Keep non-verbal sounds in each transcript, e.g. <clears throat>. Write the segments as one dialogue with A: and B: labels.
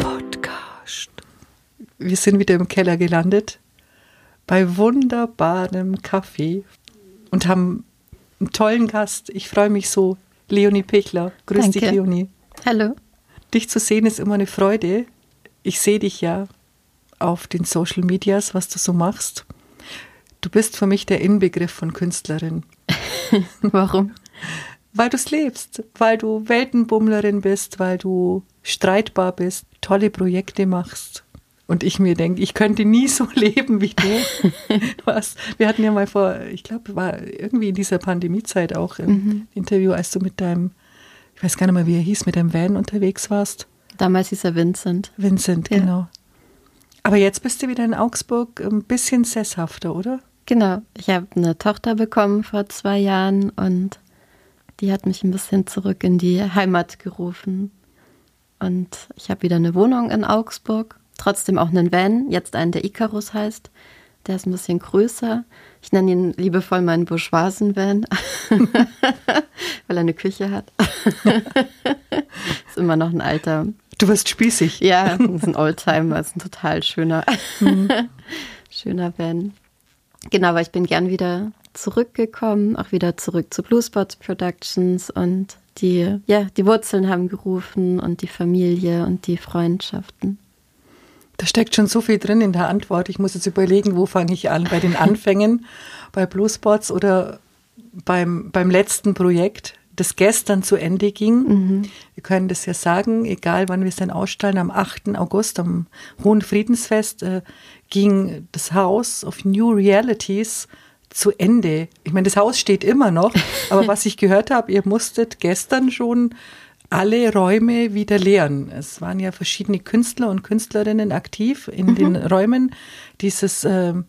A: Podcast. Wir sind wieder im Keller gelandet, bei wunderbarem Kaffee und haben einen tollen Gast. Ich freue mich so. Leonie Pichler. Grüß
B: Danke.
A: dich, Leonie.
B: Hallo.
A: Dich zu sehen ist immer eine Freude. Ich sehe dich ja auf den Social Medias, was du so machst. Du bist für mich der Inbegriff von Künstlerin. <laughs>
B: Warum?
A: Weil du es lebst, weil du Weltenbummlerin bist, weil du streitbar bist, tolle Projekte machst. Und ich mir denke, ich könnte nie so <laughs> leben wie du. <laughs> Was? Wir hatten ja mal vor, ich glaube, war irgendwie in dieser Pandemiezeit auch im
B: Mhm.
A: Interview, als du mit deinem, ich weiß gar nicht mehr, wie er hieß, mit deinem Van unterwegs warst.
B: Damals hieß er Vincent.
A: Vincent,
B: Ja.
A: genau. Aber jetzt bist du wieder in Augsburg ein bisschen sesshafter, oder?
B: Genau. Ich habe eine Tochter bekommen vor zwei Jahren und die hat mich ein bisschen zurück in die Heimat gerufen. Und ich habe wieder eine Wohnung in Augsburg, trotzdem auch einen Van, jetzt einen, der Icarus heißt. Der ist ein bisschen größer. Ich nenne ihn liebevoll meinen Bourgeoisen-Van, <laughs> weil er eine Küche hat. <laughs> ist immer noch ein alter
A: Du wirst spießig.
B: Ja, ist ein Oldtimer, ist ein total schöner, <laughs> schöner Van. Genau, aber ich bin gern wieder zurückgekommen, auch wieder zurück zu Bluespots Productions und die, ja, die Wurzeln haben gerufen und die Familie und die Freundschaften.
A: Da steckt schon so viel drin in der Antwort. Ich muss jetzt überlegen, wo fange ich an? Bei den Anfängen, <laughs> bei Bluespots oder beim, beim letzten Projekt, das gestern zu Ende ging. Wir können das ja sagen, egal wann wir es dann ausstellen, am 8. August, am Hohen Friedensfest, äh, ging das House of New Realities zu Ende. Ich meine, das Haus steht immer noch, <laughs> aber was ich gehört habe, ihr musstet gestern schon alle Räume wieder leeren. Es waren ja verschiedene Künstler und Künstlerinnen aktiv in den Räumen. Dieses, ähm,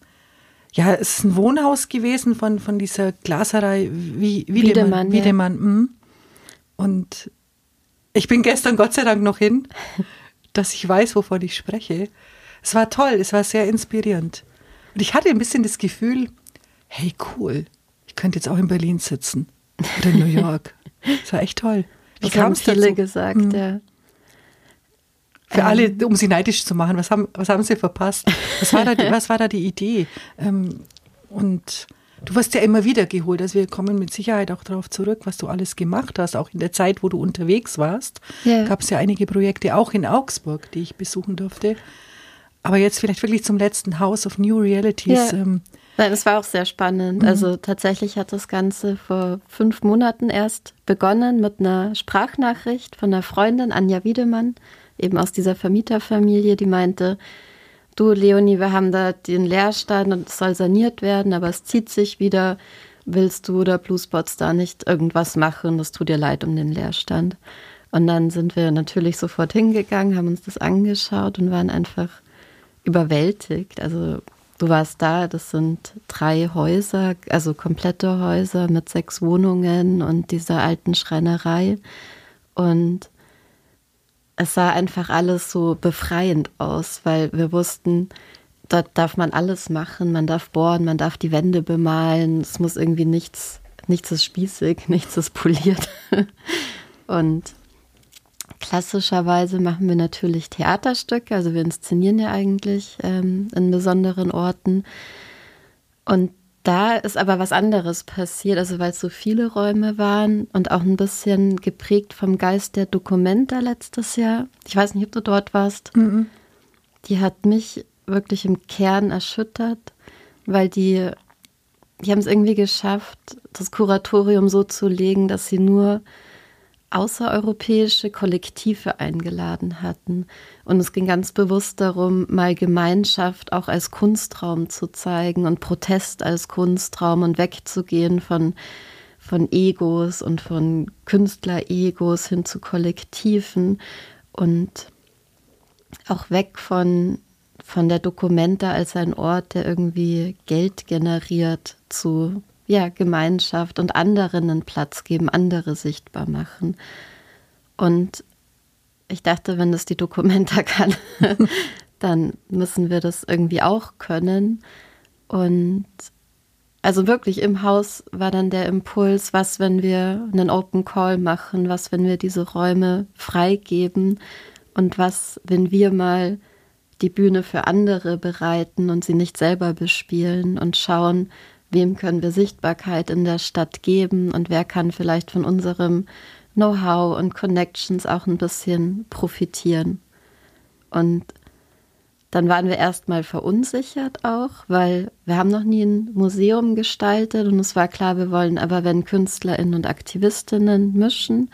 A: ja, es ist ein Wohnhaus gewesen von, von dieser Glaserei Wie, Wiedemann.
B: Wiedemann, ja.
A: Wiedemann mhm. Und ich bin gestern Gott sei Dank noch hin, <laughs> dass ich weiß, wovon ich spreche. Es war toll, es war sehr inspirierend. Und ich hatte ein bisschen das Gefühl, hey, cool, ich könnte jetzt auch in Berlin sitzen oder in New York. <laughs> Es war echt toll. Wie
B: Das haben
A: kam es
B: viele
A: dazu?
B: gesagt,
A: Mhm.
B: ja.
A: Für
B: Ähm.
A: alle, um sie neidisch zu machen. Was haben, was haben sie verpasst? Was war da, die- <laughs> was war da die Idee? Ähm, und du wirst ja immer wieder geholt. Also wir kommen mit Sicherheit auch darauf zurück, was du alles gemacht hast. Auch in der Zeit, wo du unterwegs warst,
B: Ja.
A: gab es ja einige Projekte, auch in Augsburg, die ich besuchen durfte. Aber jetzt vielleicht wirklich zum letzten House of New Realities.
B: Ja.
A: Ähm,
B: Nein, es war auch sehr spannend.
A: Mhm.
B: Also tatsächlich hat das Ganze vor fünf Monaten erst begonnen mit einer Sprachnachricht von einer Freundin, Anja Wiedemann, eben aus dieser Vermieterfamilie, die meinte, du Leonie, wir haben da den Leerstand und es soll saniert werden, aber es zieht sich wieder. Willst du oder Bluespots da nicht irgendwas machen? Das tut dir leid um den Leerstand. Und dann sind wir natürlich sofort hingegangen, haben uns das angeschaut und waren einfach überwältigt. Also du warst da, das sind drei Häuser, also komplette Häuser mit sechs Wohnungen und dieser alten Schreinerei. Und es sah einfach alles so befreiend aus, weil wir wussten, dort darf man alles machen, man darf bohren, man darf die Wände bemalen, es muss irgendwie nichts, nichts ist spießig, <laughs> nichts ist poliert. Und klassischerweise machen wir natürlich Theaterstücke, also wir inszenieren ja eigentlich ähm, in besonderen Orten. Und da ist aber was anderes passiert, also weil es so viele Räume waren und auch ein bisschen geprägt vom Geist der Dokumenta letztes Jahr. Ich weiß nicht, ob du dort warst. Die hat mich wirklich im Kern erschüttert, weil die, die haben es irgendwie geschafft, das Kuratorium so zu legen, dass sie nur außereuropäische Kollektive eingeladen hatten. Und es ging ganz bewusst darum, mal Gemeinschaft auch als Kunstraum zu zeigen und Protest als Kunstraum und wegzugehen von, von Egos und von Künstler-Egos hin zu Kollektiven und auch weg von, von der Dokumenta als ein Ort, der irgendwie Geld generiert, zu ja, Gemeinschaft und anderen einen Platz geben, andere sichtbar machen. Und ich dachte, wenn das die Dokumenta <laughs> kann, dann müssen wir das irgendwie auch können. Und also wirklich im Haus war dann der Impuls, was, wenn wir einen Open Call machen, was, wenn wir diese Räume freigeben und was, wenn wir mal die Bühne für andere bereiten und sie nicht selber bespielen und schauen, wem können wir Sichtbarkeit in der Stadt geben und wer kann vielleicht von unserem Know-how und Connections auch ein bisschen profitieren. Und dann waren wir erstmal verunsichert auch, weil wir haben noch nie ein Museum gestaltet und es war klar, wir wollen aber, wenn KünstlerInnen und Aktivistinnen mischen.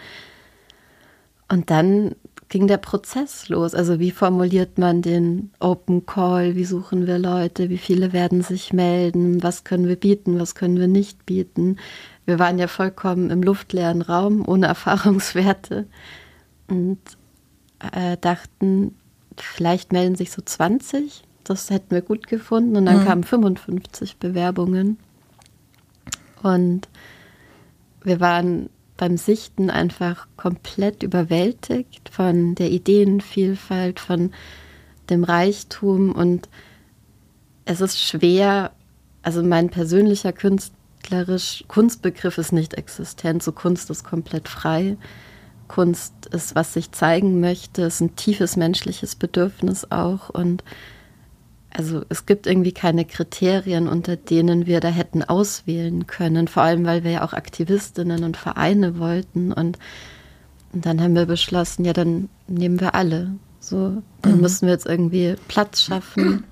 B: Und dann ging der Prozess los. Also wie formuliert man den Open Call? Wie suchen wir Leute? Wie viele werden sich melden? Was können wir bieten? Was können wir nicht bieten? Wir waren ja vollkommen im luftleeren Raum, ohne <laughs> Erfahrungswerte und äh, dachten, vielleicht melden sich so 20. Das hätten wir gut gefunden. Und dann mhm. kamen 55 Bewerbungen. Und wir waren beim Sichten einfach komplett überwältigt von der Ideenvielfalt, von dem Reichtum. Und es ist schwer, also mein persönlicher künstlerisch Kunstbegriff ist nicht existent. So Kunst ist komplett frei. Kunst ist, was sich zeigen möchte, ist ein tiefes menschliches Bedürfnis auch. Und also es gibt irgendwie keine Kriterien, unter denen wir da hätten auswählen können, vor allem weil wir ja auch Aktivistinnen und Vereine wollten. Und, und dann haben wir beschlossen, ja, dann nehmen wir alle. So, dann mhm. müssen wir jetzt irgendwie Platz schaffen,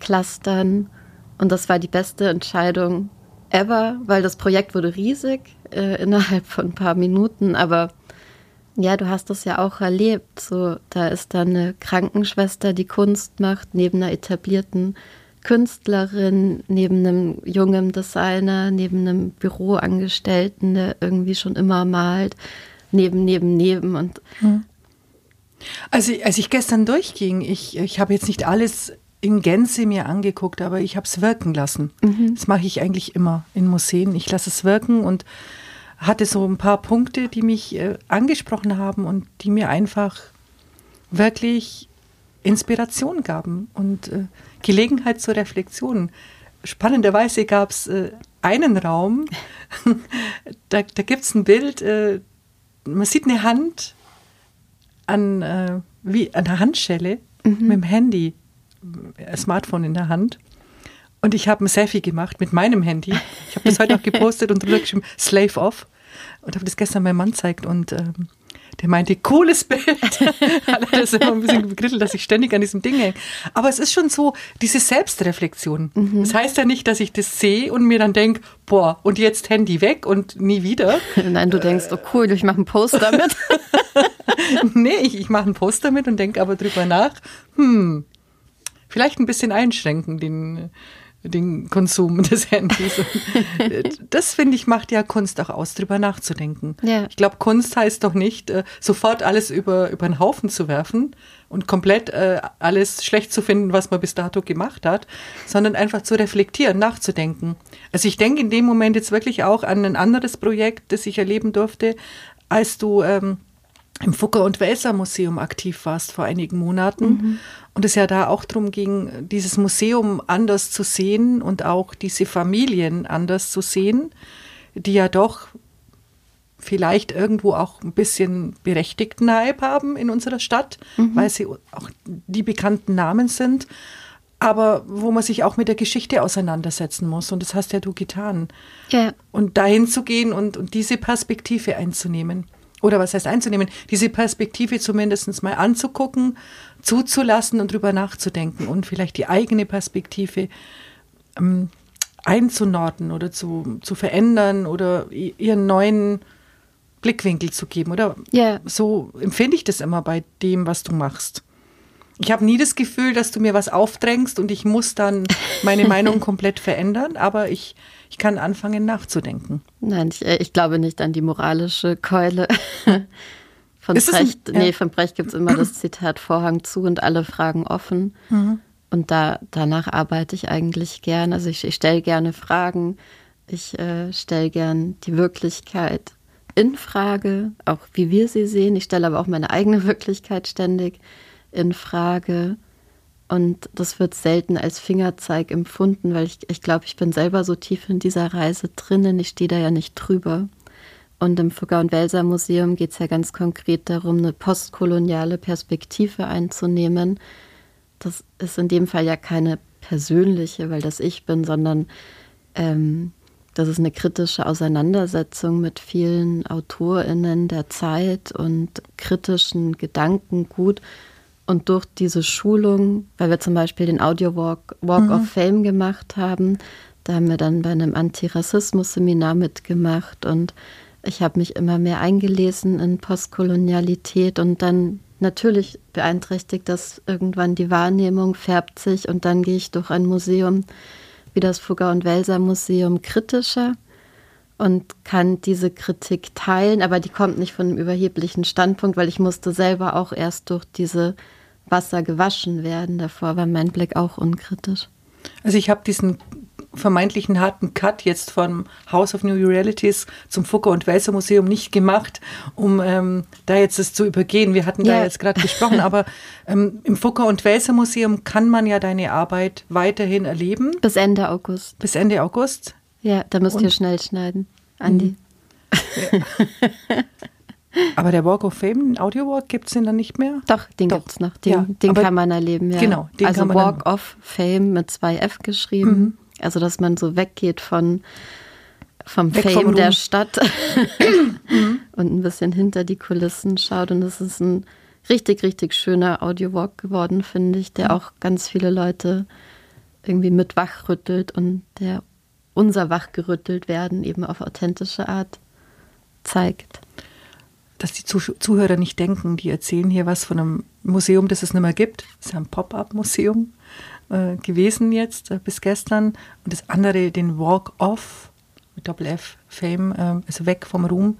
B: clustern. Und das war die beste Entscheidung ever, weil das Projekt wurde riesig äh, innerhalb von ein paar Minuten, aber ja, du hast das ja auch erlebt. So, da ist da eine Krankenschwester, die Kunst macht, neben einer etablierten Künstlerin, neben einem jungen Designer, neben einem Büroangestellten, der irgendwie schon immer malt, neben, neben, neben und hm.
A: also, als ich gestern durchging, ich, ich habe jetzt nicht alles in Gänze mir angeguckt, aber ich habe es wirken lassen. Mhm. Das mache ich eigentlich immer in Museen. Ich lasse es wirken und hatte so ein paar Punkte, die mich äh, angesprochen haben und die mir einfach wirklich Inspiration gaben und äh, Gelegenheit zur Reflexion. Spannenderweise gab es äh, einen Raum, <laughs> da, da gibt es ein Bild, äh, man sieht eine Hand an, äh, wie an der Handschelle mhm. mit dem Handy Smartphone in der Hand. Und ich habe ein Selfie gemacht mit meinem Handy. Ich habe das heute auch <laughs> gepostet und drüber geschrieben, Slave off. Und habe das gestern meinem Mann gezeigt und ähm, der meinte, cooles Bild. <laughs> Hat das immer ein bisschen begrittelt, dass ich ständig an diesem Ding hänge. Aber es ist schon so, diese Selbstreflexion. Mhm. Das heißt ja nicht, dass ich das sehe und mir dann denke, boah, und jetzt Handy weg und nie wieder. <laughs>
B: Nein, du denkst, oh cool, ich mache einen Post damit. <laughs>
A: nee, ich, ich mache einen Post damit und denke aber drüber nach, hm, vielleicht ein bisschen einschränken, den, den Konsum <laughs> des Handys. das finde ich macht ja Kunst auch aus, drüber nachzudenken. Ja. Ich glaube, Kunst heißt doch nicht, äh, sofort alles über, über den Haufen zu werfen und komplett äh, alles schlecht zu finden, was man bis dato gemacht hat, sondern einfach zu reflektieren, nachzudenken. Also ich denke in dem Moment jetzt wirklich auch an ein anderes Projekt, das ich erleben durfte, als du ähm, im Fucker- und Welser Museum aktiv warst vor einigen Monaten mhm. und es ja da auch darum ging, dieses Museum anders zu sehen und auch diese Familien anders zu sehen, die ja doch vielleicht irgendwo auch ein bisschen berechtigten Hype haben in unserer Stadt, mhm. weil sie auch die bekannten Namen sind, aber wo man sich auch mit der Geschichte auseinandersetzen muss. Und das hast ja du getan. Ja. Und dahin zu gehen und, und diese Perspektive einzunehmen oder was heißt einzunehmen, diese Perspektive zumindest mal anzugucken, zuzulassen und drüber nachzudenken und vielleicht die eigene Perspektive ähm, einzunorden oder zu, zu verändern oder ihren neuen Blickwinkel zu geben. Oder yeah. so empfinde ich das immer bei dem, was du machst. Ich habe nie das Gefühl, dass du mir was aufdrängst und ich muss dann meine Meinung <laughs> komplett verändern, aber ich, ich kann anfangen nachzudenken.
B: Nein, ich, äh, ich glaube nicht an die moralische Keule. <laughs> Von Ist Brecht, ein, ja. nee, von Brecht gibt es immer das Zitat Vorhang zu und alle Fragen offen. Mhm. Und da, danach arbeite ich eigentlich gern. Also ich, ich stelle gerne Fragen. Ich äh, stelle gern die Wirklichkeit in Frage, auch wie wir sie sehen. Ich stelle aber auch meine eigene <laughs> Wirklichkeit ständig in Frage. Und das wird selten als Fingerzeig empfunden, weil ich, ich glaube, ich bin selber so tief in dieser Reise drinnen. Ich stehe da ja nicht drüber. Und im Fugger- und Welser Museum geht es ja ganz konkret darum, eine postkoloniale Perspektive einzunehmen. Das ist in dem Fall ja keine persönliche, weil das ich bin, sondern ähm, das ist eine kritische Auseinandersetzung mit vielen AutorInnen der Zeit und kritischen Gedankengut. Und durch diese Schulung, weil wir zum Beispiel den Audio Walk, Walk mhm. of Fame gemacht haben, da haben wir dann bei einem Antirassismus-Seminar mitgemacht und ich habe mich immer mehr eingelesen in Postkolonialität und dann natürlich beeinträchtigt das irgendwann die Wahrnehmung, färbt sich und dann gehe ich durch ein Museum wie das Fugger und Welser Museum kritischer und kann diese Kritik teilen, aber die kommt nicht von einem überheblichen Standpunkt, weil ich musste selber auch erst durch diese Wasser gewaschen werden. Davor war mein Blick auch unkritisch.
A: Also ich habe diesen vermeintlichen harten Cut jetzt vom House of New Realities zum Fugger und Welser Museum nicht gemacht, um ähm, da jetzt das zu übergehen. Wir hatten ja. da jetzt gerade gesprochen, aber <laughs> ähm, im Fugger und Welser Museum kann man ja deine Arbeit weiterhin erleben.
B: Bis Ende August.
A: Bis Ende August.
B: Ja, da müsst und, ihr schnell schneiden, Andi. Ja. <laughs>
A: Aber der Walk of Fame, den Audio Walk, gibt es den dann nicht mehr?
B: Doch, den gibt es noch. Den, ja, den kann man erleben, ja.
A: Genau,
B: den also kann man Walk of Fame mit zwei F geschrieben. Mhm. Also, dass man so weggeht von vom Weg Fame vom der Stadt <coughs> <laughs> und ein bisschen hinter die Kulissen schaut. Und das ist ein richtig, richtig schöner Audio-Walk geworden, finde ich, der mhm. auch ganz viele Leute irgendwie mit wachrüttelt und der unser wachgerüttelt werden eben auf authentische Art zeigt.
A: Dass die Zuhörer nicht denken, die erzählen hier was von einem Museum, das es nicht mehr gibt. Das ist ja ein Pop-up-Museum äh, gewesen jetzt äh, bis gestern. Und das andere, den Walk Off mit Doppel F, Fame, äh, also weg vom Ruhm,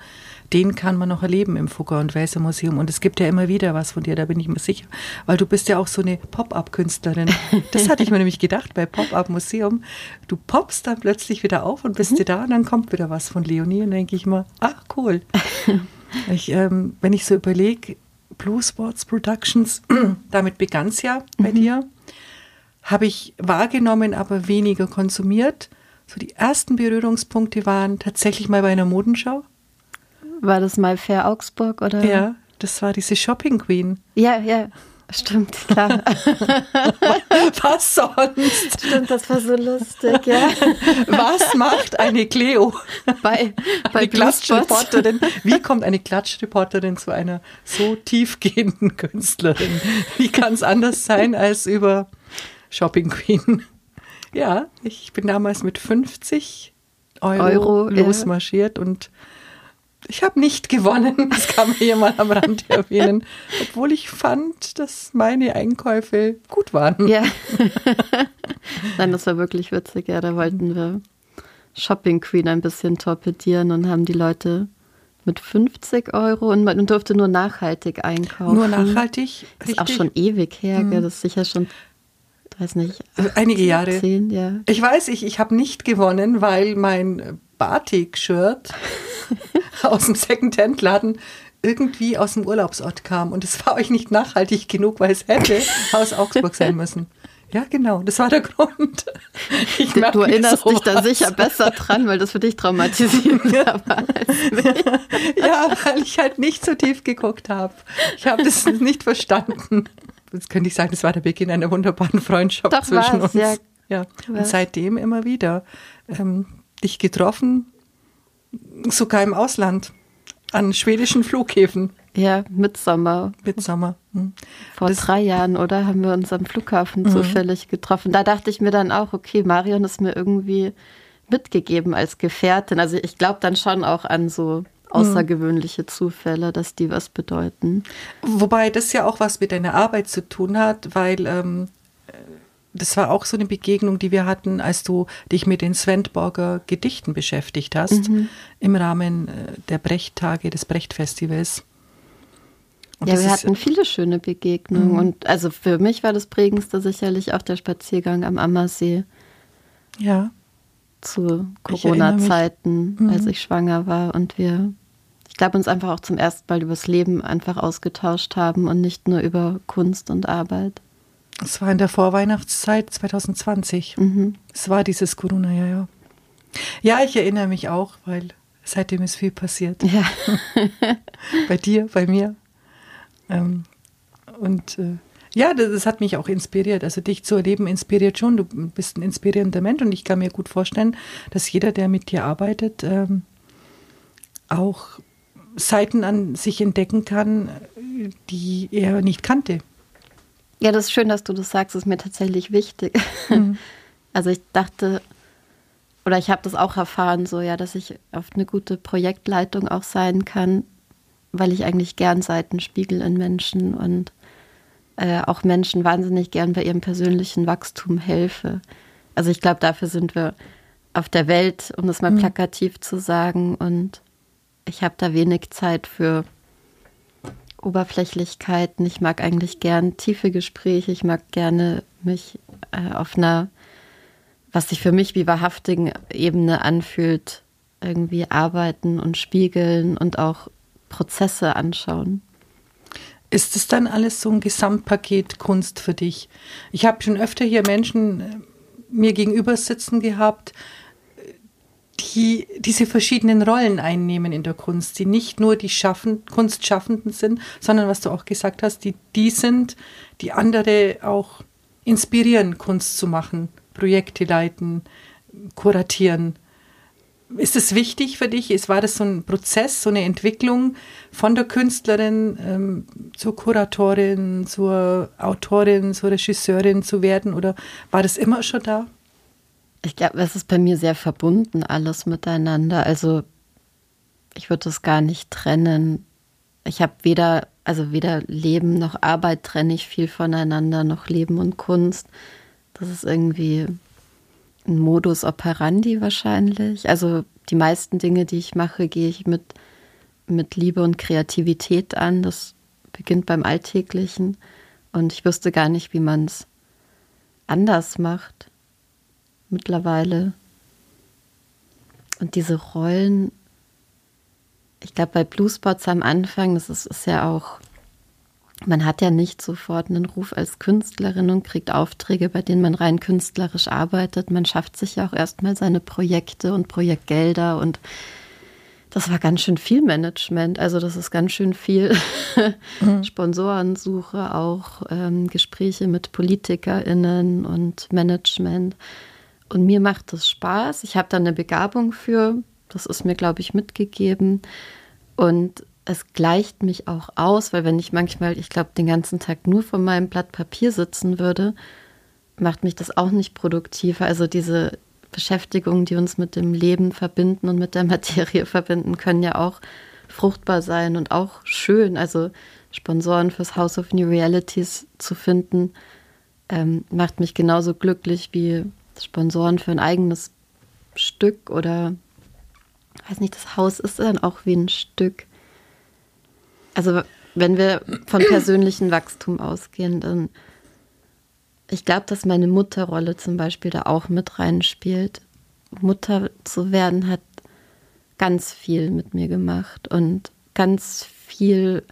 A: den kann man noch erleben im Fugger und Welser Museum. Und es gibt ja immer wieder was von dir, da bin ich mir sicher. Weil du bist ja auch so eine Pop-Up-Künstlerin. Das hatte ich mir <laughs> nämlich gedacht bei Pop-Up-Museum. Du poppst dann plötzlich wieder auf und bist mhm. da und dann kommt wieder was von Leonie. Und dann denke ich mal, ach cool. <laughs> ich, ähm, wenn ich so überlege, Blue Sports Productions, <clears throat> damit begann es ja bei mhm. dir habe ich wahrgenommen, aber weniger konsumiert. So die ersten Berührungspunkte waren tatsächlich mal bei einer Modenschau.
B: War das mal Fair Augsburg oder?
A: Ja, das war diese Shopping Queen.
B: Ja, ja. Stimmt, klar. <laughs>
A: Was sonst?
B: Stimmt, das war so lustig, ja.
A: Was macht eine Cleo?
B: Bei, bei eine
A: Klatschreporterin. Wie kommt eine Klatschreporterin zu einer so tiefgehenden Künstlerin? Wie kann es anders sein als über Shopping Queen. Ja, ich bin damals mit 50 Euro, Euro losmarschiert ja. und ich habe nicht gewonnen. <laughs> Das kann man hier mal am Rand erwähnen. Obwohl ich fand, dass meine Einkäufe gut waren.
B: Ja. <laughs> Nein, das war wirklich witzig. Ja, da wollten wir Shopping Queen ein bisschen torpedieren und haben die Leute mit 50 Euro und man durfte nur nachhaltig einkaufen.
A: Nur nachhaltig?
B: Das ist auch schon ewig her, hm. das ist sicher schon weiß nicht.
A: Also einige Jahre. Zehn, ja. Ich weiß, ich, ich habe nicht gewonnen, weil mein Batik-Shirt <laughs> aus dem Second-Hand-Laden irgendwie aus dem Urlaubsort kam. Und es war euch nicht nachhaltig genug, weil es hätte aus Augsburg sein müssen. Ja, genau, das war der Grund.
B: Ich du erinnerst dich da sicher besser dran, weil das für dich traumatisierend war. <laughs>
A: ja, weil ich halt nicht so tief geguckt habe. Ich habe das nicht verstanden jetzt könnte ich sagen, das war der Beginn einer wunderbaren Freundschaft Doch, zwischen uns. Ja. ja. Und seitdem immer wieder ähm, dich getroffen, sogar im Ausland, an schwedischen Flughäfen.
B: Ja, Mitsommer.
A: Mitsommer.
B: Hm. Vor das drei Jahren, oder? Haben wir uns am Flughafen mhm. zufällig getroffen. Da dachte ich mir dann auch, okay, Marion ist mir irgendwie mitgegeben als Gefährtin. Also ich glaube dann schon auch an so außergewöhnliche Zufälle, dass die was bedeuten.
A: Wobei das ja auch was mit deiner Arbeit zu tun hat, weil ähm, das war auch so eine Begegnung, die wir hatten, als du dich mit den Svendborger Gedichten beschäftigt hast, mhm. im Rahmen äh, der Brechttage des Brechtfestivals.
B: Und ja, wir hatten viele schöne Begegnungen. Mhm. Und also für mich war das prägendste sicherlich auch der Spaziergang am Ammersee.
A: Ja.
B: Zu Corona-Zeiten, mhm. als ich schwanger war und wir ich glaube, uns einfach auch zum ersten Mal übers Leben einfach ausgetauscht haben und nicht nur über Kunst und Arbeit.
A: Es war in der Vorweihnachtszeit 2020.
B: Mhm.
A: Es war dieses Corona-Jahr, ja. Ja, ich erinnere mich auch, weil seitdem ist viel passiert.
B: Ja. <laughs>
A: bei dir, bei mir. Ähm, und äh, ja, das, das, hat mich auch inspiriert. Also dich zu erleben inspiriert schon. Du bist ein inspirierender Mensch und ich kann mir gut vorstellen, dass jeder, der mit dir arbeitet, ähm, auch Seiten an sich entdecken kann, die er nicht kannte.
B: Ja, das ist schön, dass du das sagst. Das ist mir tatsächlich wichtig. Mhm. <laughs> Also ich dachte, oder ich habe das auch erfahren, so ja, dass ich oft eine gute Projektleitung auch sein kann, weil ich eigentlich gern Seiten spiegel in Menschen und äh, auch Menschen wahnsinnig gern bei ihrem persönlichen Wachstum helfe. Also ich glaube, dafür sind wir auf der Welt, um das mal mhm. plakativ zu sagen. Und ich habe da wenig Zeit für Oberflächlichkeiten. Ich mag eigentlich gern tiefe Gespräche. Ich mag gerne mich äh, auf einer, was sich für mich wie wahrhaftigen Ebene anfühlt, irgendwie arbeiten und spiegeln und auch Prozesse anschauen.
A: Ist es dann alles so ein Gesamtpaket Kunst für dich? Ich habe schon öfter hier Menschen äh, mir gegenüber sitzen gehabt, die diese verschiedenen Rollen einnehmen in der Kunst, die nicht nur die Schaffen, Kunstschaffenden sind, sondern was du auch gesagt hast, die die sind, die andere auch inspirieren, Kunst zu machen, Projekte leiten, kuratieren. Ist es wichtig für dich? War das so ein Prozess, so eine Entwicklung von der Künstlerin ähm, zur Kuratorin, zur Autorin, zur Regisseurin zu werden? Oder war das immer schon da?
B: Ich glaube, es ist bei mir sehr verbunden, alles miteinander. Also ich würde das gar nicht trennen. Ich habe weder, also weder Leben noch Arbeit trenne ich viel voneinander, noch Leben und Kunst. Das ist irgendwie ein Modus operandi wahrscheinlich. Also die meisten Dinge, die ich mache, gehe ich mit, mit Liebe und Kreativität an. Das beginnt beim Alltäglichen. Und ich wüsste gar nicht, wie man es anders macht mittlerweile. Und diese Rollen, ich glaube, bei Bluespots am Anfang, das ist, ist ja auch man hat ja nicht sofort einen Ruf als Künstlerin und kriegt Aufträge, bei denen man rein künstlerisch arbeitet. Man schafft sich ja auch erstmal seine Projekte und Projektgelder und das war ganz schön viel Management. Also das ist ganz schön viel <laughs> mhm. Sponsorensuche, auch ähm, Gespräche mit PolitikerInnen und Management. Und mir macht das Spaß. Ich habe da eine Begabung für. Das ist mir, glaube ich, mitgegeben. Und es gleicht mich auch aus, weil wenn ich manchmal, ich glaube, den ganzen Tag nur vor meinem Blatt Papier sitzen würde, macht mich das auch nicht produktiver. Also diese Beschäftigungen, die uns mit dem Leben verbinden und mit der <laughs> Materie verbinden, können ja auch fruchtbar sein und auch schön. Also Sponsoren fürs House of New Realities zu finden, ähm, macht mich genauso glücklich wie Sponsoren für ein eigenes Stück oder weiß nicht, das Haus ist dann auch wie ein Stück. Also wenn wir von persönlichem Wachstum ausgehen, dann ich glaube, dass meine Mutterrolle zum Beispiel da auch mit reinspielt. Mutter zu werden hat ganz viel mit mir gemacht und ganz viel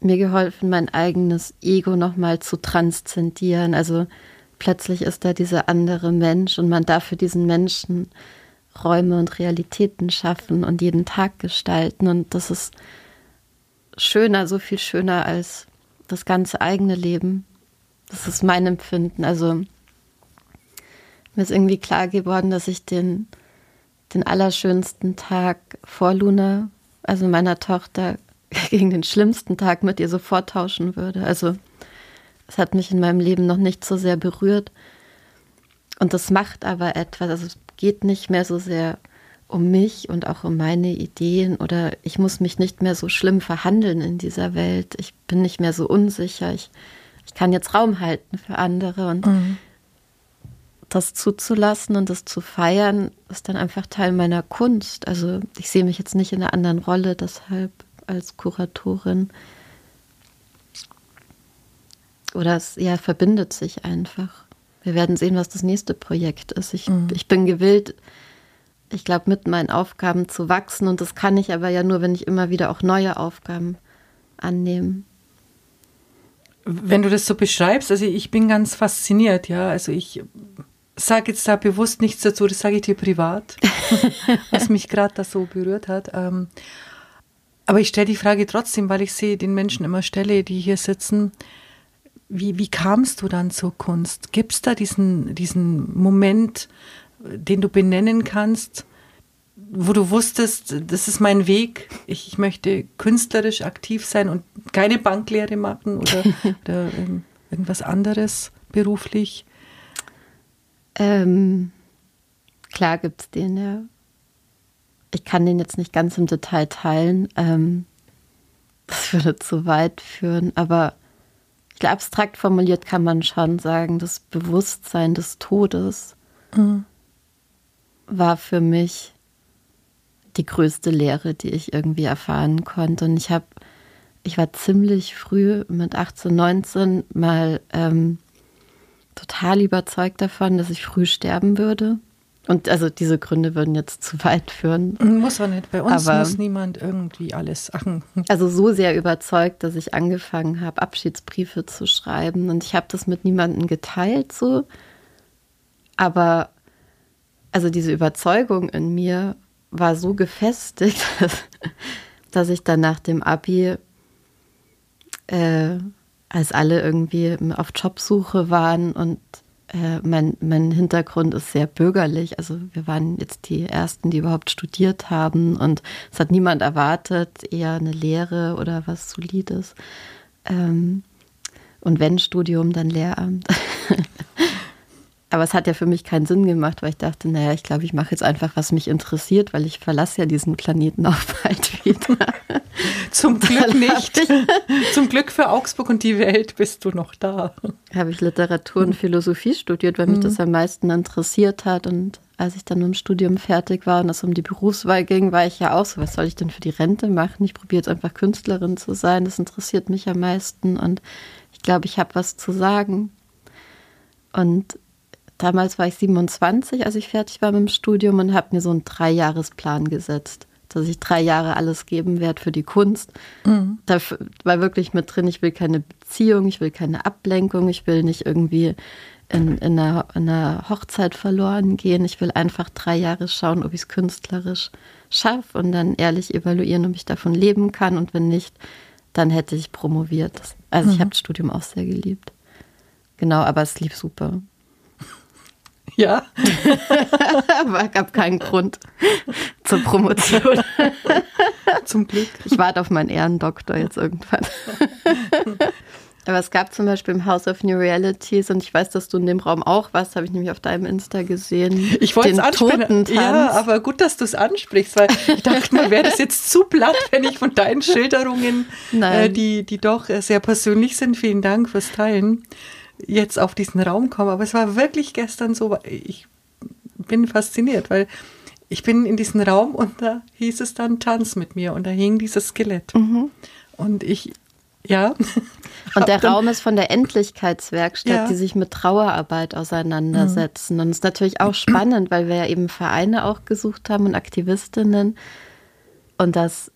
B: mir geholfen, mein eigenes Ego nochmal zu transzendieren. Also plötzlich ist da dieser andere Mensch und man darf für diesen Menschen Räume und Realitäten schaffen und jeden Tag gestalten. Und das ist schöner, so viel schöner als das ganze eigene Leben. Das ist mein Empfinden. Also mir ist irgendwie klar geworden, dass ich den, den allerschönsten Tag vor Luna, also meiner Tochter, <laughs> gegen den schlimmsten Tag mit ihr sofort tauschen würde. Also es hat mich in meinem Leben noch nicht so sehr berührt. Und das macht aber etwas. Also es geht nicht mehr so sehr um mich und auch um meine Ideen oder ich muss mich nicht mehr so schlimm verhandeln in dieser Welt. Ich bin nicht mehr so unsicher. Ich, ich kann jetzt Raum halten für andere und mhm. das zuzulassen und das zu feiern, ist dann einfach Teil meiner Kunst. Also ich sehe mich jetzt nicht in einer anderen Rolle deshalb als Kuratorin. Oder es ja verbindet sich einfach. Wir werden sehen, was das nächste Projekt ist. Ich, mhm. ich bin gewillt, ich glaube, mit meinen Aufgaben zu wachsen. Und das kann ich aber ja nur, wenn ich immer wieder auch neue Aufgaben annehme.
A: Wenn du das so beschreibst, also ich bin ganz fasziniert, ja. Also ich sage jetzt da bewusst nichts dazu, das sage ich dir privat, <laughs> was mich gerade da so berührt hat. Ähm, aber ich stelle die Frage trotzdem, weil ich sehe den Menschen immer stelle, die hier sitzen. Wie, wie kamst du dann zur Kunst? Gibt es da diesen, diesen Moment, den du benennen kannst, wo du wusstest, das ist mein Weg, ich, ich möchte künstlerisch aktiv sein und keine Banklehre machen oder, <laughs> oder ähm, irgendwas anderes beruflich?
B: Ähm, klar gibt es den, ja. Ich kann den jetzt nicht ganz im Detail teilen. Ähm, das würde zu weit führen, aber abstrakt formuliert kann man schon sagen, das Bewusstsein des Todes mhm. war für mich die größte Lehre, die ich irgendwie erfahren konnte. Und ich habe, ich war ziemlich früh mit 18, 19 mal ähm, total überzeugt davon, dass ich früh sterben würde. Und also diese Gründe würden jetzt zu weit führen.
A: Muss auch nicht. Bei uns Aber, muss niemand irgendwie alles
B: achten. <laughs> Also so sehr überzeugt, dass ich angefangen habe, Abschiedsbriefe zu schreiben. Und ich habe das mit niemandem geteilt so. Aber also diese Überzeugung in mir war so gefestigt, <laughs> dass, dass ich dann nach dem Abi äh, als alle irgendwie auf Jobsuche waren und äh, mein, mein Hintergrund ist sehr bürgerlich. Also wir waren jetzt die Ersten, die überhaupt studiert haben und es hat niemand erwartet, eher eine Lehre oder was Solides. Ähm, und wenn Studium, dann Lehramt. <laughs> Aber es hat ja für mich keinen Sinn gemacht, weil ich dachte, naja, ich glaube, ich mache jetzt einfach, was mich interessiert, weil ich verlasse ja diesen Planeten auch <laughs> bald wieder.
A: Zum Glück nicht. <laughs> Zum Glück für Augsburg und die Welt bist du noch da.
B: Habe ich Literatur und Philosophie studiert, weil mich mhm. das am meisten interessiert hat. Und als ich dann im Studium fertig war und es um die Berufswahl ging, war ich ja auch so, was soll ich denn für die Rente machen? Ich probiere jetzt einfach Künstlerin zu sein. Das interessiert mich am meisten. Und ich glaube, ich habe was zu sagen. Und Damals war ich 27, als ich fertig war mit dem Studium und habe mir so einen Dreijahresplan gesetzt, dass ich drei Jahre alles geben werde für die Kunst. Mhm. Da war wirklich mit drin, ich will keine Beziehung, ich will keine Ablenkung, ich will nicht irgendwie in, in, einer, in einer Hochzeit verloren gehen. Ich will einfach drei Jahre schauen, ob ich es künstlerisch schaffe und dann ehrlich evaluieren, ob ich davon leben kann. Und wenn nicht, dann hätte ich promoviert. Also mhm. ich habe das Studium auch sehr geliebt. Genau, aber es lief super.
A: Ja. <laughs>
B: Aber gab keinen Grund zur Promotion.
A: Zum Glück.
B: Ich warte auf meinen Ehrendoktor jetzt irgendwann. <laughs> Aber es gab zum Beispiel im House of New Realities, und ich weiß, dass du in dem Raum auch warst, habe ich nämlich auf deinem Insta gesehen.
A: Ich wollte es ansprechen. Ja, aber gut, dass du es ansprichst, weil ich dachte mal, wäre das jetzt zu platt, wenn ich von deinen Schilderungen, äh, die, die doch sehr persönlich sind, vielen Dank fürs Teilen, jetzt auf diesen Raum komme. Aber es war wirklich gestern so, ich bin fasziniert, weil ich bin in diesen Raum und da hieß es dann Tanz mit mir und da hing dieses Skelett. Mhm. Und ich, ja. <laughs>
B: Und der Raum ist von der Endlichkeitswerkstatt, ja. die sich mit Trauerarbeit auseinandersetzen. Mhm. Und es ist natürlich auch spannend, weil wir ja eben Vereine auch gesucht haben und Aktivistinnen. Und dass,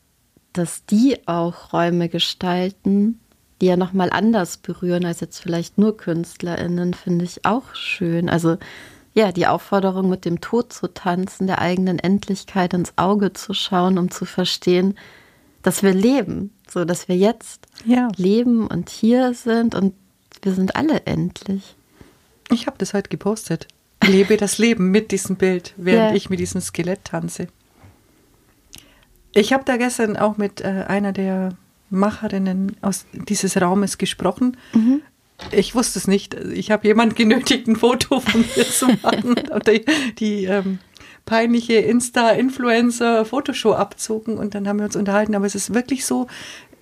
B: dass die auch Räume gestalten, die ja nochmal anders berühren als jetzt vielleicht nur KünstlerInnen, finde ich auch schön. Also ja, die Aufforderung, mit dem Tod zu tanzen, der eigenen Endlichkeit ins Auge zu schauen, um zu verstehen, dass wir leben, so dass wir jetzt ja. leben und hier sind und wir sind alle endlich.
A: Ich habe das heute gepostet. Lebe das Leben mit diesem Bild, während ja. ich mit diesem Skelett tanze. Ich habe da gestern auch mit äh, einer der Macherinnen aus dieses Raumes gesprochen. Mhm. Ich wusste es nicht. Ich habe jemand genötigt, ein Foto von mir zu machen <laughs> und die, die ähm, peinliche Insta-Influencer-Fotoshow abzogen und dann haben wir uns unterhalten. Aber es ist wirklich so,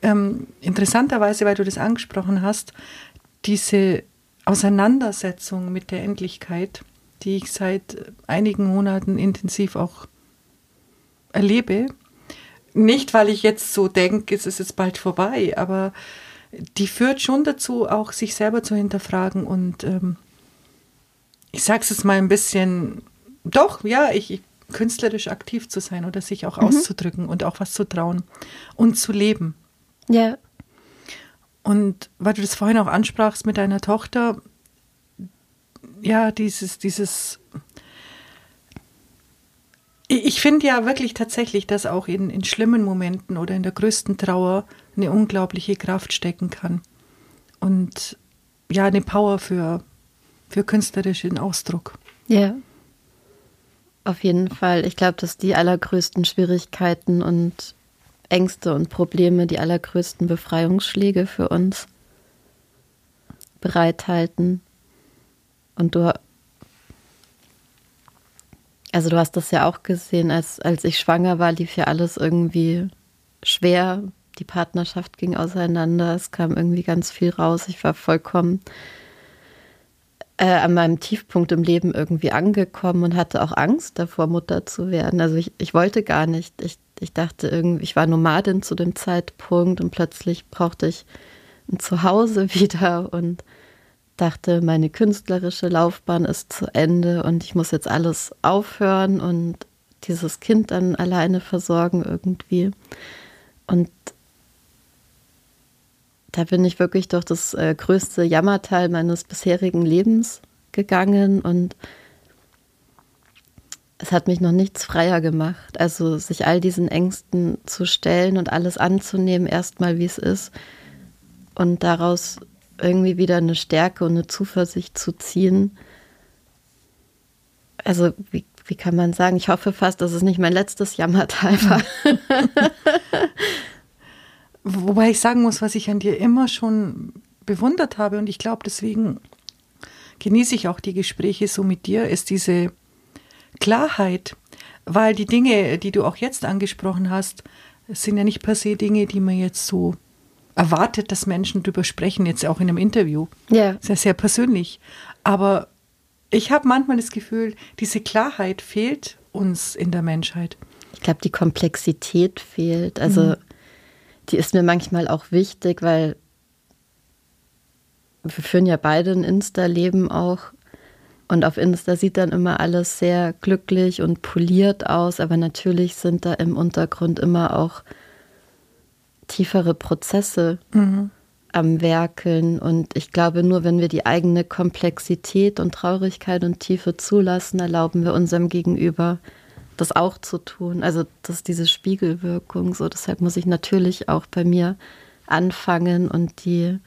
A: ähm, interessanterweise, weil du das angesprochen hast, diese Auseinandersetzung mit der Endlichkeit, die ich seit einigen Monaten intensiv auch erlebe, nicht, weil ich jetzt so denke, es ist jetzt bald vorbei, aber die führt schon dazu, auch sich selber zu hinterfragen und ähm, ich sage es jetzt mal ein bisschen, doch, ja, ich, ich künstlerisch aktiv zu sein oder sich auch mhm. auszudrücken und auch was zu trauen und zu leben.
B: Ja.
A: Und weil du das vorhin auch ansprachst mit deiner Tochter, ja, dieses, dieses, ich finde ja wirklich tatsächlich, dass auch in, in schlimmen Momenten oder in der größten Trauer eine unglaubliche Kraft stecken kann. Und ja, eine Power für, für künstlerischen Ausdruck.
B: Ja. Auf jeden Fall. Ich glaube, dass die allergrößten Schwierigkeiten und Ängste und Probleme die allergrößten Befreiungsschläge für uns bereithalten. Und du, also du hast das ja auch gesehen, als, als ich schwanger war, lief ja alles irgendwie schwer. Die Partnerschaft ging auseinander, es kam irgendwie ganz viel raus. Ich war vollkommen äh, an meinem Tiefpunkt im Leben irgendwie angekommen und hatte auch Angst davor, Mutter zu werden. Also ich, ich wollte gar nicht. Ich, ich dachte irgendwie, ich war Nomadin zu dem Zeitpunkt und plötzlich brauchte ich ein Zuhause <laughs> wieder und dachte, meine künstlerische Laufbahn ist zu Ende und ich muss jetzt alles aufhören und dieses Kind dann alleine versorgen irgendwie. Und da bin ich wirklich durch das äh, größte Jammerteil meines bisherigen Lebens gegangen und es hat mich noch nichts freier gemacht. Also sich all diesen Ängsten zu stellen und alles anzunehmen, erstmal wie es ist und daraus irgendwie wieder eine Stärke und eine Zuversicht zu ziehen. Also wie, wie kann man sagen? Ich hoffe fast, dass es nicht mein letztes Jammertal war. <laughs>
A: Wobei ich sagen muss, was ich an dir immer schon bewundert habe und ich glaube, deswegen genieße ich auch die Gespräche so mit dir, ist diese Klarheit, weil die Dinge, die du auch jetzt angesprochen hast, sind ja nicht per se Dinge, die man jetzt so erwartet, dass Menschen drüber sprechen, jetzt auch in einem Interview. Ja. Ja sehr persönlich. Aber ich habe manchmal das Gefühl, diese Klarheit fehlt uns in der Menschheit.
B: Ich glaube, die Komplexität fehlt. Also mhm die ist mir manchmal auch wichtig, weil wir führen ja beide ein Insta-Leben auch. Und auf Insta sieht dann immer alles sehr glücklich und poliert aus, aber natürlich sind da im Untergrund immer auch tiefere Prozesse mhm. am Werkeln. Und ich glaube, nur wenn wir die eigene Komplexität und Traurigkeit und Tiefe zulassen, erlauben wir unserem Gegenüber das auch zu tun. Also das ist diese Spiegelwirkung. So, deshalb muss ich natürlich auch bei mir anfangen und die,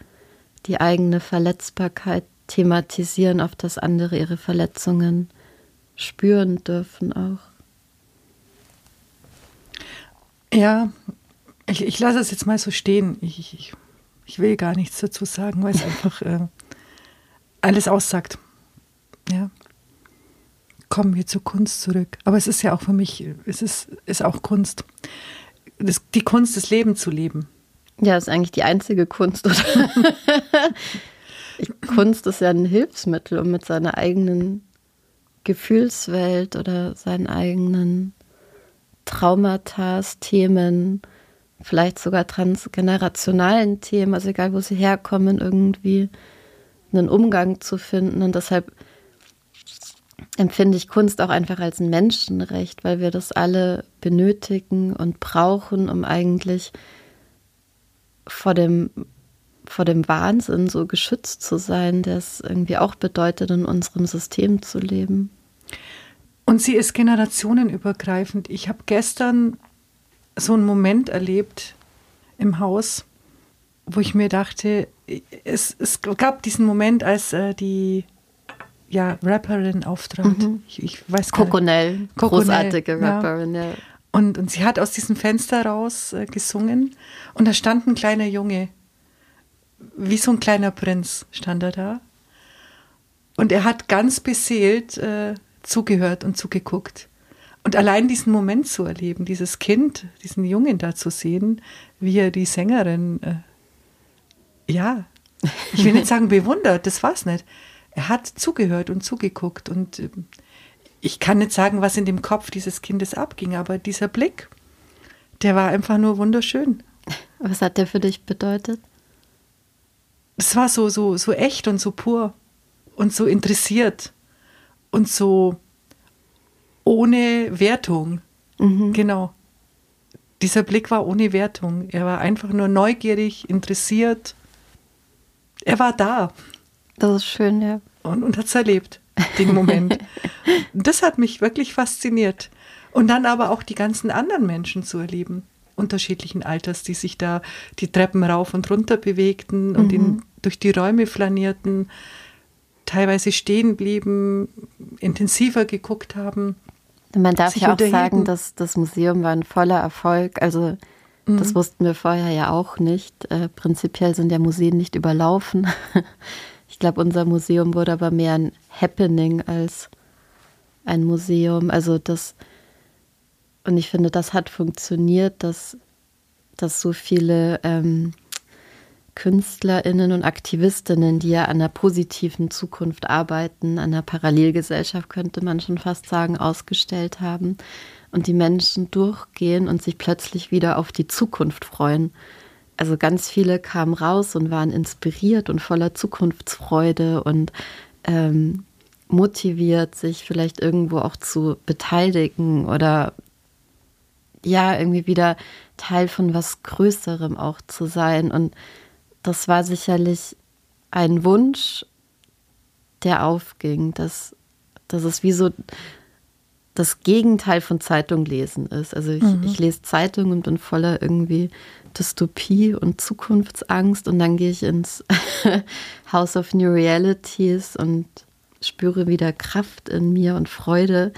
B: die eigene Verletzbarkeit thematisieren, auf das andere ihre Verletzungen spüren dürfen auch.
A: Ja, ich, ich lasse es jetzt mal so stehen. Ich, ich, ich will gar nichts dazu sagen, weil es <laughs> einfach äh, alles aussagt. Ja kommen wir zur Kunst zurück. Aber es ist ja auch für mich, es ist, ist auch Kunst. Das, die Kunst, das Leben zu leben.
B: Ja, ist eigentlich die einzige Kunst, oder? <laughs> Kunst ist ja ein Hilfsmittel, um mit seiner eigenen Gefühlswelt oder seinen eigenen Traumata, Themen, vielleicht sogar transgenerationalen Themen, also egal wo sie herkommen, irgendwie einen Umgang zu finden. Und deshalb empfinde ich Kunst auch einfach als ein Menschenrecht, weil wir das alle benötigen und brauchen, um eigentlich vor dem, vor dem Wahnsinn so geschützt zu sein, der es irgendwie auch bedeutet, in unserem System zu leben.
A: Und sie ist generationenübergreifend. Ich habe gestern so einen Moment erlebt im Haus, wo ich mir dachte, es, es gab diesen Moment, als äh, die ja, Rapperin auftrat. Mhm.
B: Ich, ich, weiß gar Coconel, nicht. großartige Rapperin, ja. ja.
A: Und, und sie hat aus diesem Fenster raus äh, gesungen und da stand ein kleiner Junge, wie so ein kleiner Prinz stand er da. Und er hat ganz beseelt äh, zugehört und zugeguckt. Und allein diesen Moment zu erleben, dieses Kind, diesen Jungen da zu sehen, wie er die Sängerin, äh, ja, ich will nicht sagen bewundert, das war's nicht er hat zugehört und zugeguckt und äh, ich kann nicht sagen, was in dem Kopf dieses Kindes abging, aber dieser Blick, der war einfach nur wunderschön.
B: Was hat der für dich bedeutet?
A: Es war so, so, so echt und so pur und so interessiert und so ohne Wertung. Mhm. Genau. Dieser Blick war ohne Wertung. Er war einfach nur neugierig, interessiert, er war da.
B: Das ist schön, ja.
A: Und, und hat es erlebt, den Moment. <laughs> das hat mich wirklich fasziniert. Und dann aber auch die ganzen anderen Menschen zu erleben, unterschiedlichen Alters, die sich da die Treppen rauf und runter bewegten und mhm. in, durch die Räume flanierten, teilweise stehen blieben, intensiver geguckt haben.
B: Man darf ja auch sagen, dass das Museum war ein voller Erfolg. Also mhm. das wussten wir vorher ja auch nicht. Äh, prinzipiell sind ja Museen nicht überlaufen. <laughs> ich glaube, unser Museum wurde aber mehr ein Happening als ein Museum. Also das, und ich finde, das hat funktioniert, dass, dass so viele ähm, KünstlerInnen und Aktivistinnen, die ja an einer positiven Zukunft arbeiten, an einer Parallelgesellschaft, könnte man schon fast sagen, ausgestellt haben. Und die Menschen durchgehen und sich plötzlich wieder auf die Zukunft freuen. Also ganz viele kamen raus und waren inspiriert und voller Zukunftsfreude und ähm, motiviert, sich vielleicht irgendwo auch zu beteiligen oder ja, irgendwie wieder Teil von was Größerem auch zu sein. Und das war sicherlich ein Wunsch, der aufging, dass, dass es wie so das Gegenteil von Zeitung lesen ist. Also ich, mhm. ich lese Zeitung und bin voller irgendwie Dystopie und Zukunftsangst und dann gehe ich ins <laughs> House of New Realities und spüre wieder Kraft in mir und Freude,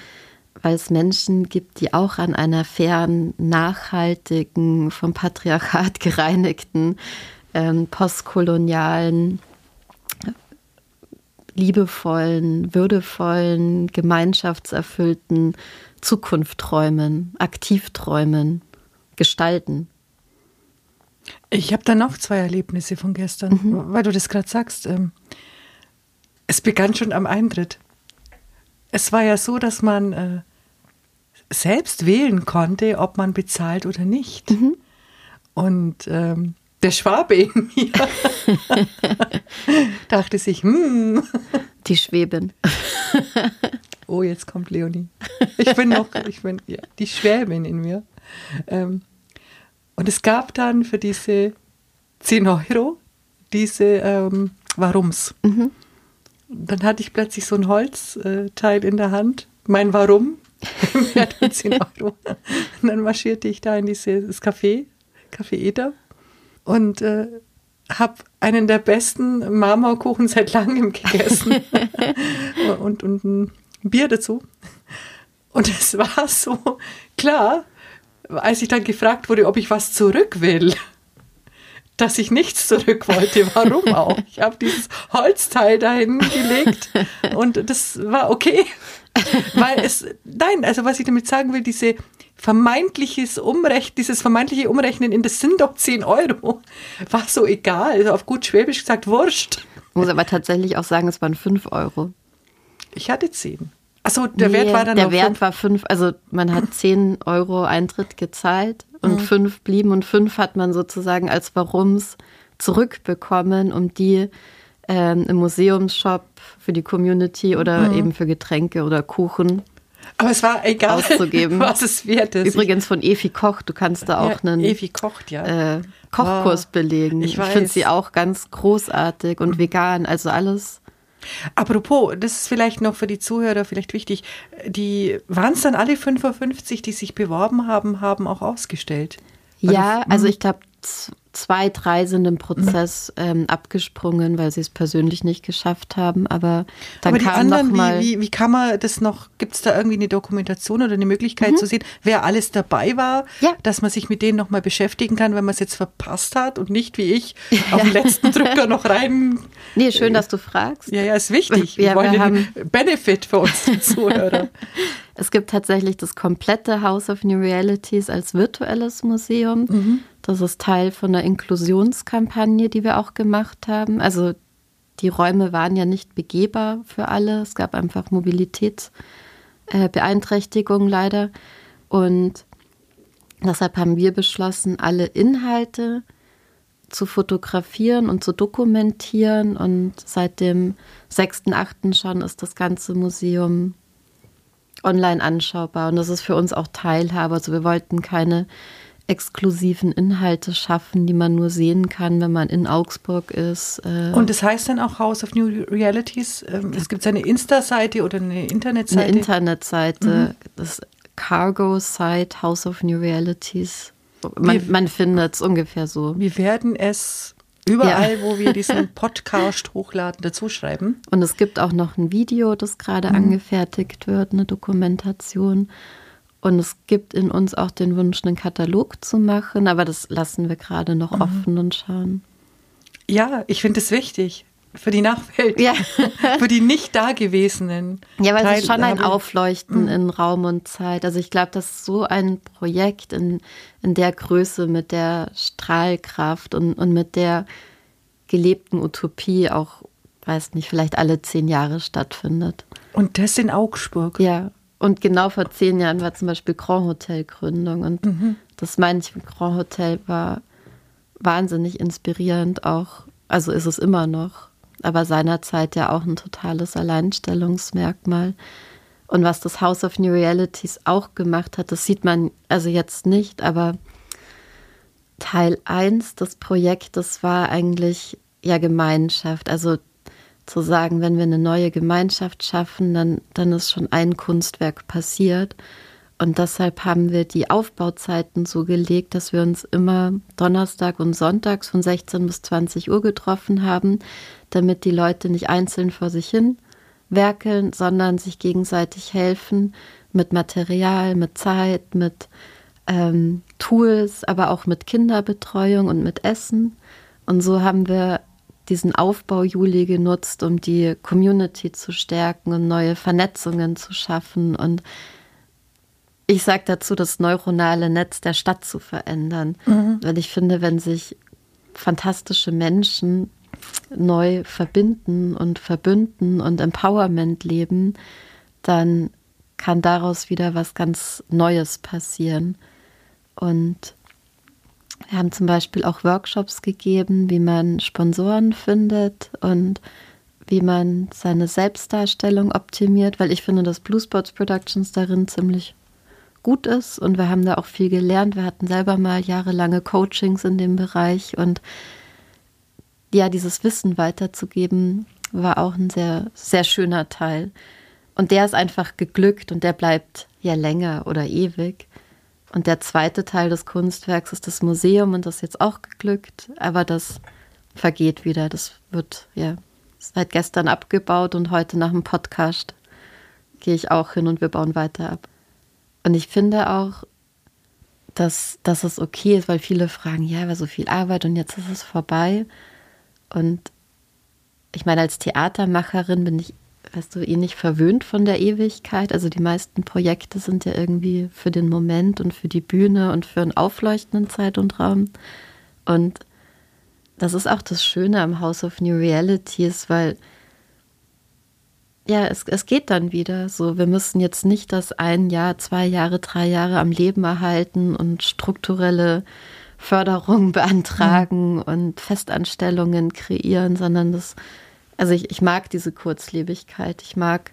B: weil es Menschen gibt, die auch an einer fairen, nachhaltigen, vom Patriarchat <laughs> gereinigten ähm, postkolonialen, liebevollen, würdevollen, gemeinschaftserfüllten Zukunft träumen, aktiv träumen, gestalten.
A: Ich habe da noch zwei Erlebnisse von gestern, mhm. weil du das gerade sagst. Ähm, es begann schon am Eintritt. Es war ja so, dass man äh, selbst wählen konnte, ob man bezahlt oder nicht. Mhm. Und ähm, der Schwabe in mir <laughs> dachte sich, hm.
B: Die Schweben.
A: oh, jetzt kommt Leonie. Ich bin noch, ich bin ja, die Schwäbin in mir. Ähm, und es gab dann für diese 10 Euro diese ähm, Warums. Mhm. Dann hatte ich plötzlich so ein Holzteil in der Hand. Mein Warum <laughs> von 10 Euro. Und dann marschierte ich da in dieses Café, Café Eder und äh, habe einen der besten Marmorkuchen seit langem gegessen <laughs> und, und ein Bier dazu. Und es war so klar, als ich dann gefragt wurde, ob ich was zurück will, dass ich nichts zurück wollte. Warum auch? Ich habe dieses Holzteil dahin gelegt und das war okay. <laughs> Weil es, nein, also was ich damit sagen will, diese vermeintliches Umrechnen, dieses vermeintliche Umrechnen in das sind doch 10 Euro, war so egal. Also auf gut Schwäbisch gesagt, wurscht.
B: Ich muss aber tatsächlich auch sagen, es waren 5 Euro.
A: Ich hatte 10. Achso, der
B: nee,
A: Wert war dann
B: Der Wert fünf. war 5, also man hat <laughs> 10 Euro Eintritt gezahlt und 5 mhm. blieben und 5 hat man sozusagen als Warums zurückbekommen, um die ähm, im Museumsshop für die Community oder mhm. eben für Getränke oder Kuchen
A: aber es war egal, auszugeben. <laughs> was es wert ist.
B: Übrigens von Evi Koch, du kannst da auch ja, einen
A: Evi kocht, ja.
B: äh, Kochkurs wow. belegen. Ich, ich finde sie auch ganz großartig und mhm. vegan, also alles.
A: Apropos, das ist vielleicht noch für die Zuhörer vielleicht wichtig, die waren es dann alle 55, die sich beworben haben, haben auch ausgestellt?
B: Ja, also ich glaube zwei, drei sind im Prozess ähm, abgesprungen, weil sie es persönlich nicht geschafft haben. Aber dann
A: aber die
B: kam
A: anderen,
B: noch mal
A: wie, wie, wie kann man das noch, gibt es da irgendwie eine Dokumentation oder eine Möglichkeit mhm. zu sehen, wer alles dabei war,
B: ja.
A: dass man sich mit denen nochmal beschäftigen kann, wenn man es jetzt verpasst hat und nicht wie ich <laughs> auf den letzten Drücker noch rein.
B: Nee, schön, dass du fragst.
A: Ja, ja, ist wichtig. Wir, wir wollen den Benefit für uns Zuhörer. <laughs>
B: Es gibt tatsächlich das komplette House of New Realities als virtuelles Museum. Mhm. Das ist Teil von einer Inklusionskampagne, die wir auch gemacht haben. Also die Räume waren ja nicht begehbar für alle. Es gab einfach Mobilitätsbeeinträchtigungen äh, leider. Und deshalb haben wir beschlossen, alle Inhalte zu fotografieren und zu dokumentieren. Und seit dem 6.8. schon ist das ganze Museum online anschaubar und das ist für uns auch Teilhabe. Also wir wollten keine exklusiven Inhalte schaffen, die man nur sehen kann, wenn man in Augsburg ist.
A: Äh und das heißt dann auch House of New Realities? Ähm, es gibt eine Insta-Seite oder eine Internetseite?
B: Eine Internetseite, mhm. das Cargo-Site House of New Realities. Man, man findet es ungefähr so.
A: Wir werden es überall, ja. wo wir diesen Podcast hochladen, dazu schreiben.
B: Und es gibt auch noch ein Video, das gerade mhm. angefertigt wird, eine Dokumentation. Und es gibt in uns auch den Wunsch, einen Katalog zu machen, aber das lassen wir gerade noch mhm. offen und schauen.
A: Ja, ich finde es wichtig für die Nachwelt, ja. <laughs> für die nicht Dagewesenen.
B: Ja, weil es ist schon ein Aufleuchten mhm. in Raum und Zeit. Also ich glaube, dass so ein Projekt in, in der Größe mit der Strahlkraft und, und mit der gelebten Utopie auch, weiß nicht, vielleicht alle zehn Jahre stattfindet.
A: Und das in Augsburg.
B: Ja, und genau vor zehn Jahren war zum Beispiel Grand Hotel Gründung. Und mhm. das meine ich mit Grand Hotel war wahnsinnig inspirierend auch. Also ist es immer noch. Aber seinerzeit ja auch ein totales Alleinstellungsmerkmal. Und was das House of New Realities auch gemacht hat, das sieht man also jetzt nicht, aber Teil 1 des Projektes war eigentlich ja Gemeinschaft. Also zu sagen, wenn wir eine neue Gemeinschaft schaffen, dann, dann ist schon ein Kunstwerk passiert. Und deshalb haben wir die Aufbauzeiten so gelegt, dass wir uns immer Donnerstag und Sonntags von 16 bis 20 Uhr getroffen haben, damit die Leute nicht einzeln vor sich hin werkeln, sondern sich gegenseitig helfen mit Material, mit Zeit, mit ähm, Tools, aber auch mit Kinderbetreuung und mit Essen. Und so haben wir diesen Aufbau Juli genutzt, um die Community zu stärken und neue Vernetzungen zu schaffen und ich sage dazu, das neuronale Netz der Stadt zu verändern. Mhm. Weil ich finde, wenn sich fantastische Menschen neu verbinden und verbünden und Empowerment leben, dann kann daraus wieder was ganz Neues passieren. Und wir haben zum Beispiel auch Workshops gegeben, wie man Sponsoren findet und wie man seine Selbstdarstellung optimiert, weil ich finde, dass Blue Spots Productions darin ziemlich gut ist und wir haben da auch viel gelernt. Wir hatten selber mal jahrelange Coachings in dem Bereich und ja, dieses Wissen weiterzugeben war auch ein sehr, sehr schöner Teil. Und der ist einfach geglückt und der bleibt ja länger oder ewig. Und der zweite Teil des Kunstwerks ist das Museum und das ist jetzt auch geglückt, aber das vergeht wieder. Das wird ja seit gestern abgebaut und heute nach dem Podcast gehe ich auch hin und wir bauen weiter ab. Und ich finde auch, dass, dass es okay ist, weil viele fragen, ja, war so viel Arbeit und jetzt ist es vorbei. Und ich meine, als Theatermacherin bin ich weißt du, eh nicht verwöhnt von der Ewigkeit. Also die meisten Projekte sind ja irgendwie für den Moment und für die Bühne und für einen aufleuchtenden Zeit und Raum. Und das ist auch das Schöne am House of New Realities, weil ja, es, es geht dann wieder so. Wir müssen jetzt nicht das ein Jahr, zwei Jahre, drei Jahre am Leben erhalten und strukturelle Förderung beantragen mhm. und Festanstellungen kreieren, sondern das also ich, ich mag diese Kurzlebigkeit. Ich mag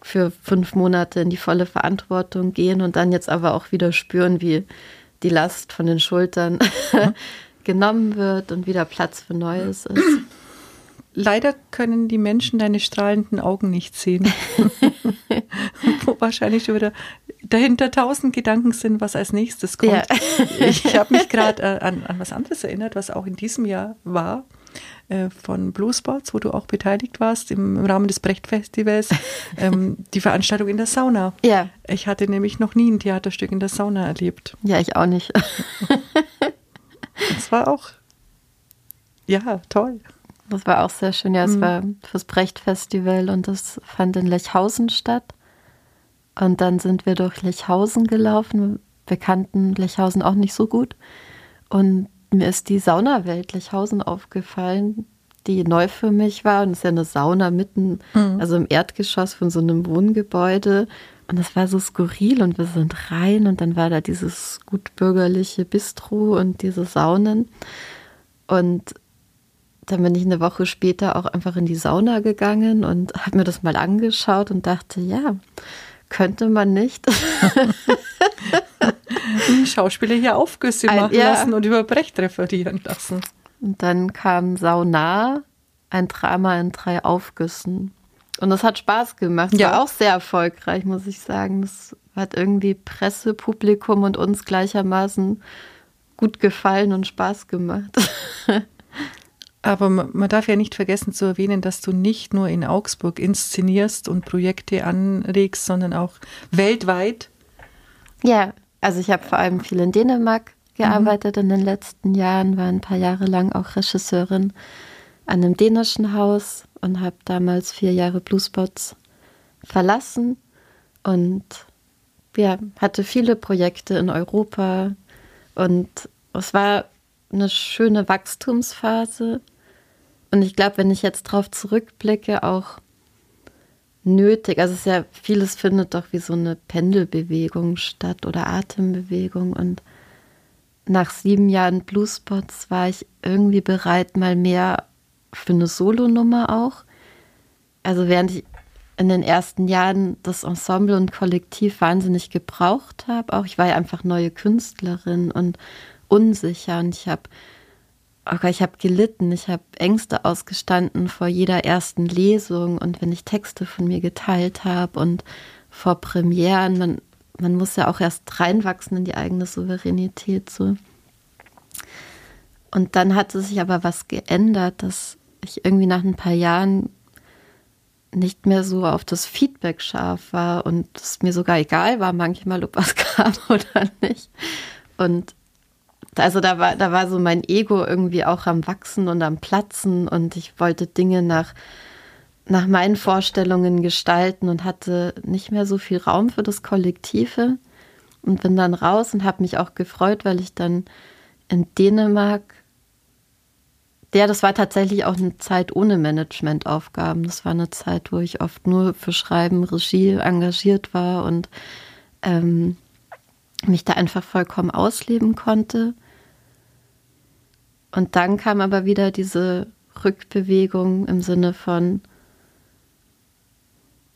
B: für fünf Monate in die volle Verantwortung gehen und dann jetzt aber auch wieder spüren, wie die Last von den Schultern mhm. <laughs> genommen wird und wieder Platz für Neues ist.
A: Leider können die Menschen deine strahlenden Augen nicht sehen. <laughs> <laughs> Wo wahrscheinlich schon wieder dahinter tausend Gedanken sind, was als nächstes kommt. Ja. <laughs> ich habe mich gerade äh, an, an was anderes erinnert, was auch in diesem Jahr war. Äh, von Blue Spots, wo du auch beteiligt warst im, im Rahmen des Brecht-Festivals, <laughs> ähm, die Veranstaltung in der Sauna.
B: Ja.
A: Ich hatte nämlich noch nie ein Theaterstück in der Sauna erlebt.
B: Ja, ich auch nicht.
A: das war auch, ja, toll.
B: Das war auch sehr schön. Ja, es mhm. war fürs Brecht-Festival und das fand in Lechhausen statt. Und dann sind wir durch Lechhausen gelaufen. Wir kannten Lechhausen auch nicht so gut. Und mir ist die Saunawelt Lechhausen aufgefallen, die neu für mich war. Und es ist ja eine Sauna mitten, mhm. also im Erdgeschoss von so einem Wohngebäude. Und das war so skurril und wir sind rein und dann war da dieses gut bürgerliche Bistro und diese Saunen. Und dann bin ich eine Woche später auch einfach in die Sauna gegangen und habe mir das mal angeschaut und dachte, ja, könnte man nicht <laughs>
A: Schauspieler hier Aufgüsse machen
B: ja.
A: lassen und über Brecht referieren lassen.
B: Und dann kam Sauna, ein Drama in drei Aufgüssen. Und das hat Spaß gemacht.
A: Ja.
B: War auch sehr erfolgreich, muss ich sagen. Das hat irgendwie Presse, Publikum und uns gleichermaßen gut gefallen und Spaß gemacht. <laughs>
A: Aber man darf ja nicht vergessen zu erwähnen, dass du nicht nur in Augsburg inszenierst und Projekte anregst, sondern auch weltweit.
B: Ja, also ich habe vor allem viel in Dänemark gearbeitet in den letzten Jahren, war ein paar Jahre lang auch Regisseurin an einem dänischen Haus und habe damals vier Jahre Bluespots verlassen und ja, hatte viele Projekte in Europa und es war eine schöne Wachstumsphase und ich glaube, wenn ich jetzt drauf zurückblicke, auch nötig. Also es ist ja, vieles findet doch wie so eine Pendelbewegung statt oder Atembewegung. Und nach sieben Jahren Bluespots war ich irgendwie bereit, mal mehr für eine Solonummer auch. Also während ich in den ersten Jahren das Ensemble und Kollektiv wahnsinnig gebraucht habe, auch ich war ja einfach neue Künstlerin und unsicher und ich habe Okay, ich habe gelitten, ich habe Ängste ausgestanden vor jeder ersten Lesung und wenn ich Texte von mir geteilt habe und vor Premieren, man, man muss ja auch erst reinwachsen in die eigene Souveränität so. Und dann hatte sich aber was geändert, dass ich irgendwie nach ein paar Jahren nicht mehr so auf das Feedback scharf war und es mir sogar egal war manchmal, ob was <laughs> kam oder nicht. Und also da war, da war so mein Ego irgendwie auch am Wachsen und am Platzen und ich wollte Dinge nach, nach meinen Vorstellungen gestalten und hatte nicht mehr so viel Raum für das Kollektive und bin dann raus und habe mich auch gefreut, weil ich dann in Dänemark, der, das war tatsächlich auch eine Zeit ohne Managementaufgaben. Das war eine Zeit, wo ich oft nur für Schreiben, Regie engagiert war und ähm, mich da einfach vollkommen ausleben konnte. Und dann kam aber wieder diese Rückbewegung im Sinne von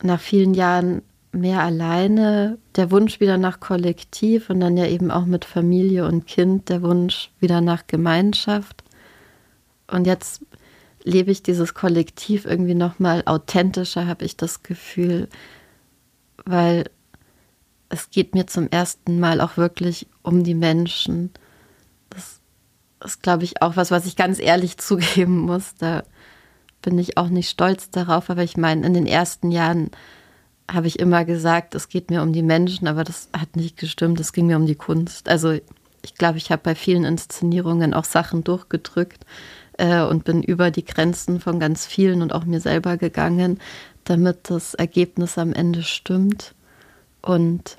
B: nach vielen Jahren mehr alleine, der Wunsch wieder nach Kollektiv und dann ja eben auch mit Familie und Kind der Wunsch wieder nach Gemeinschaft. Und jetzt lebe ich dieses Kollektiv irgendwie noch mal authentischer, habe ich das Gefühl, weil es geht mir zum ersten Mal auch wirklich um die Menschen. Das ist, glaube ich, auch was, was ich ganz ehrlich <laughs> zugeben muss. Da bin ich auch nicht stolz darauf, aber ich meine, in den ersten Jahren habe ich immer gesagt, es geht mir um die Menschen, aber das hat nicht gestimmt, es ging mir um die Kunst. Also ich glaube, ich habe bei vielen Inszenierungen auch Sachen durchgedrückt äh, und bin über die Grenzen von ganz vielen und auch mir selber gegangen, damit das Ergebnis am Ende stimmt. Und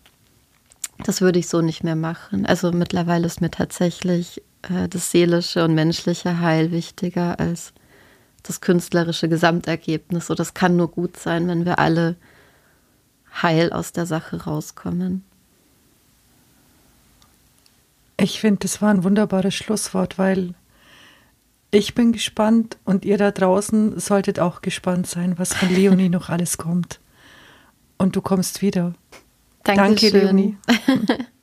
B: das würde ich so nicht mehr machen. Also mittlerweile ist mir tatsächlich äh, das seelische und menschliche Heil wichtiger als das künstlerische Gesamtergebnis. So, das kann nur gut sein, wenn wir alle heil aus der Sache rauskommen.
A: Ich finde, das war ein wunderbares Schlusswort, weil ich bin gespannt und ihr da draußen solltet auch gespannt sein, was von Leonie <laughs> noch alles kommt. Und du kommst wieder. Danke,
B: Dankeschön.
A: Leonie. <laughs>